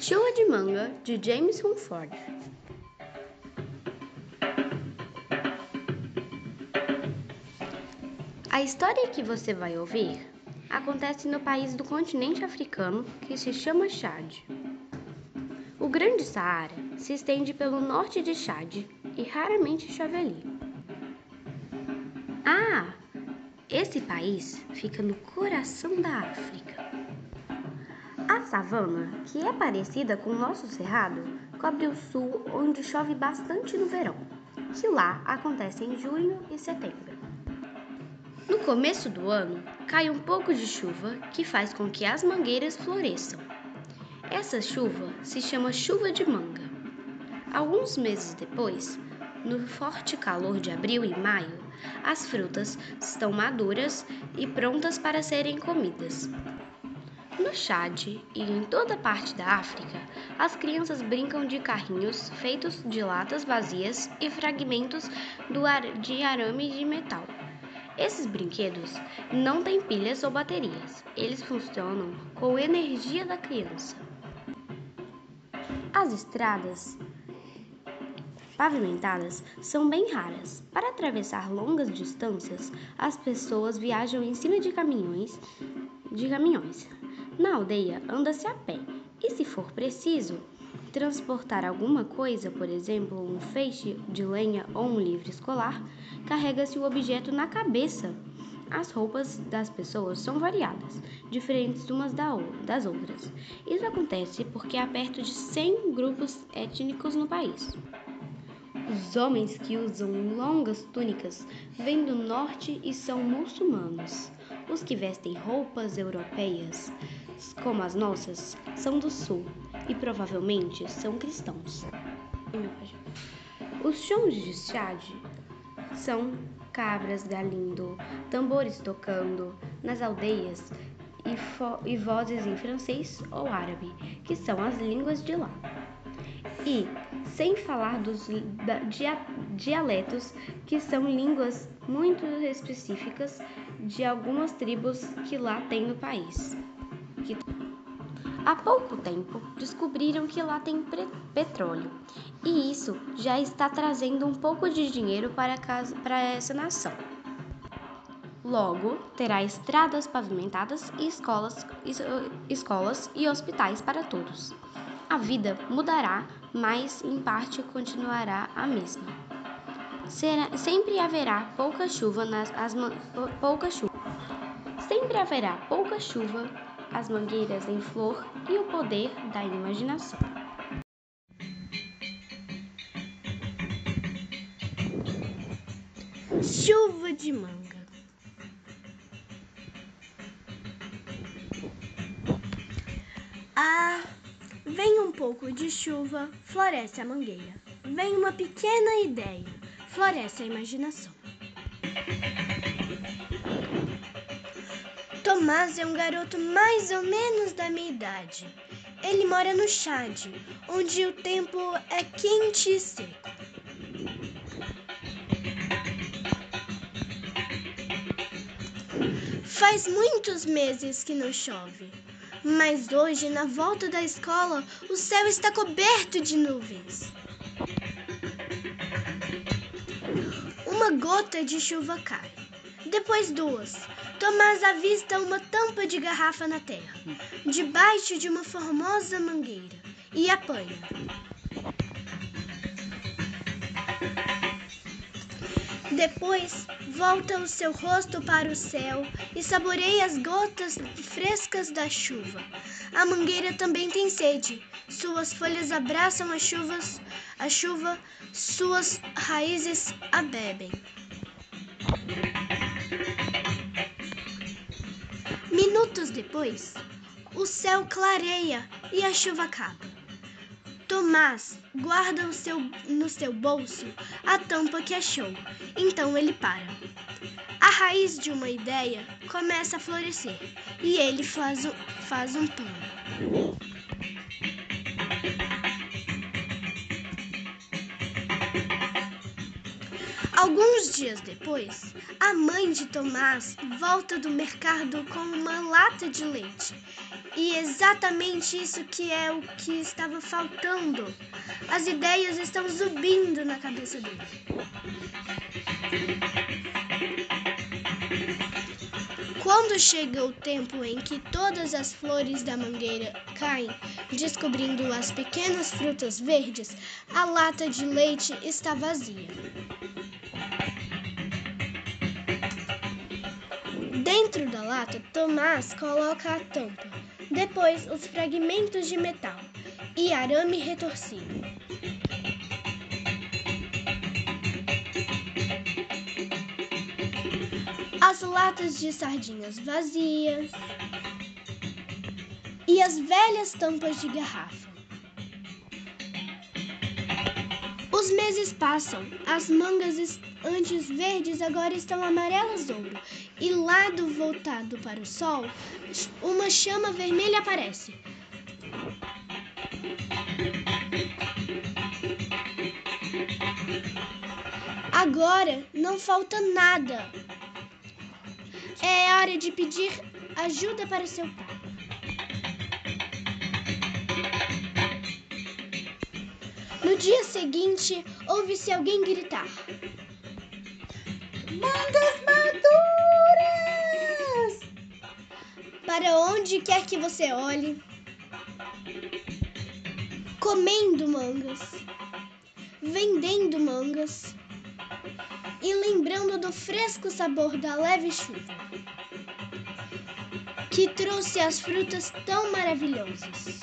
Chuva de Manga, de James Humford. A história que você vai ouvir acontece no país do continente africano que se chama Chad. O Grande Saara se estende pelo norte de Chad e raramente chove ali. Ah, esse país fica no coração da África. A savana, que é parecida com o nosso cerrado, cobre o sul, onde chove bastante no verão, que lá acontece em junho e setembro. No começo do ano, cai um pouco de chuva que faz com que as mangueiras floresçam. Essa chuva se chama chuva de manga. Alguns meses depois, no forte calor de abril e maio, as frutas estão maduras e prontas para serem comidas. No Chad e em toda parte da África, as crianças brincam de carrinhos feitos de latas vazias e fragmentos de arame de metal. Esses brinquedos não têm pilhas ou baterias, eles funcionam com a energia da criança. As estradas pavimentadas são bem raras. Para atravessar longas distâncias, as pessoas viajam em cima de caminhões. De caminhões. Na aldeia, anda-se a pé, e se for preciso, transportar alguma coisa, por exemplo, um feixe de lenha ou um livro escolar, carrega-se o objeto na cabeça. As roupas das pessoas são variadas, diferentes umas das outras. Isso acontece porque há perto de 100 grupos étnicos no país. Os homens que usam longas túnicas vêm do norte e são muçulmanos. Os que vestem roupas europeias, como as nossas, são do sul e provavelmente são cristãos. Os sons de Chad são cabras galindo, tambores tocando nas aldeias e, e vozes em francês ou árabe, que são as línguas de lá. E, sem falar dos dia, dialetos, que são línguas muito específicas de algumas tribos que lá tem no país. Que... Há pouco tempo descobriram que lá tem petróleo e isso já está trazendo um pouco de dinheiro para, casa, para essa nação. Logo, terá estradas pavimentadas e escolas, escolas e hospitais para todos. A vida mudará, mas em parte continuará a mesma. Será, sempre haverá pouca chuva nas as, pouca chuva. Sempre haverá pouca chuva, as mangueiras em flor e o poder da imaginação. Chuva de manga. Ah, vem um pouco de chuva, floresce a mangueira. Vem uma pequena ideia, floresce a imaginação. Tomás é um garoto mais ou menos da minha idade. Ele mora no Chad, onde o tempo é quente e seco. Faz muitos meses que não chove, mas hoje, na volta da escola, o céu está coberto de nuvens. Uma gota de chuva cai, depois duas. Tomás avista uma tampa de garrafa na terra, debaixo de uma formosa mangueira, e apanha. Depois volta o seu rosto para o céu e saboreia as gotas frescas da chuva. A mangueira também tem sede. Suas folhas abraçam as chuvas, a chuva, suas raízes a bebem. Minutos depois, o céu clareia e a chuva acaba. Tomás guarda o seu, no seu bolso a tampa que achou. Então ele para. A raiz de uma ideia começa a florescer e ele faz, faz um plano. Alguns dias depois, A mãe de Tomás volta do mercado com uma lata de leite. E exatamente isso que é o que estava faltando. As ideias estão subindo na cabeça dele. Quando chega o tempo em que todas as flores da mangueira caem, descobrindo as pequenas frutas verdes, a lata de leite está vazia. Dentro da lata, Tomás coloca a tampa, depois os fragmentos de metal e arame retorcido. As latas de sardinhas vazias e as velhas tampas de garrafa. Os meses passam, as mangas antes verdes agora estão amarelas ouro, e lado voltado para o sol, uma chama vermelha aparece. Agora não falta nada. É hora de pedir ajuda para seu pai. No dia seguinte, ouve-se alguém gritar: Mangas maduras! Para onde quer que você olhe, comendo mangas, vendendo mangas e lembrando do fresco sabor da leve chuva que trouxe as frutas tão maravilhosas.